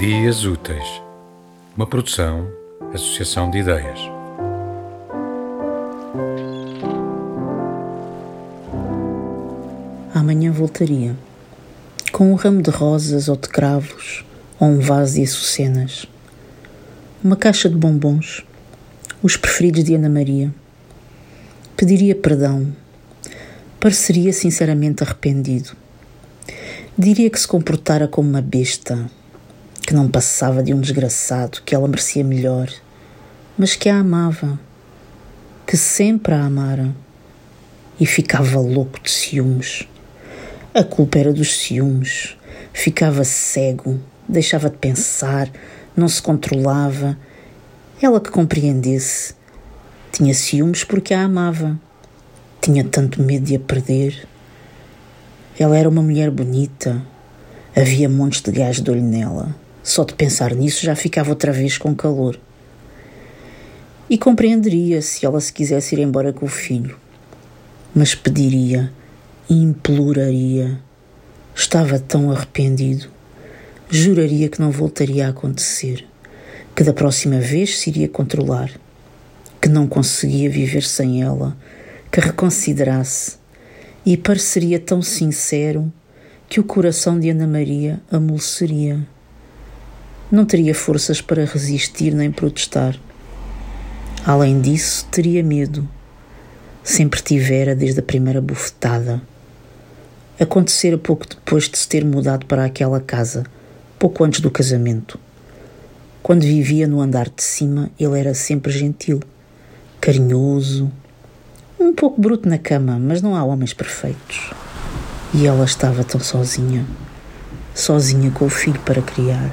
Dias Úteis, uma produção, associação de ideias. Amanhã voltaria, com um ramo de rosas ou de cravos, ou um vaso de açucenas, uma caixa de bombons, os preferidos de Ana Maria. Pediria perdão, pareceria sinceramente arrependido. Diria que se comportara como uma besta, que não passava de um desgraçado, que ela merecia melhor, mas que a amava, que sempre a amara e ficava louco de ciúmes. A culpa era dos ciúmes. Ficava cego, deixava de pensar, não se controlava. Ela que compreendesse. Tinha ciúmes porque a amava. Tinha tanto medo de a perder. Ela era uma mulher bonita. Havia montes de gás de olho nela. Só de pensar nisso já ficava outra vez com calor. E compreenderia se ela se quisesse ir embora com o filho. Mas pediria, imploraria. Estava tão arrependido. Juraria que não voltaria a acontecer. Que da próxima vez se iria controlar. Que não conseguia viver sem ela. Que reconsiderasse e pareceria tão sincero que o coração de Ana Maria amoleceria. Não teria forças para resistir nem protestar. Além disso, teria medo. Sempre tivera desde a primeira bufetada. Acontecera pouco depois de se ter mudado para aquela casa, pouco antes do casamento. Quando vivia no andar de cima, ele era sempre gentil, carinhoso, um pouco bruto na cama, mas não há homens perfeitos. E ela estava tão sozinha, sozinha com o filho para criar.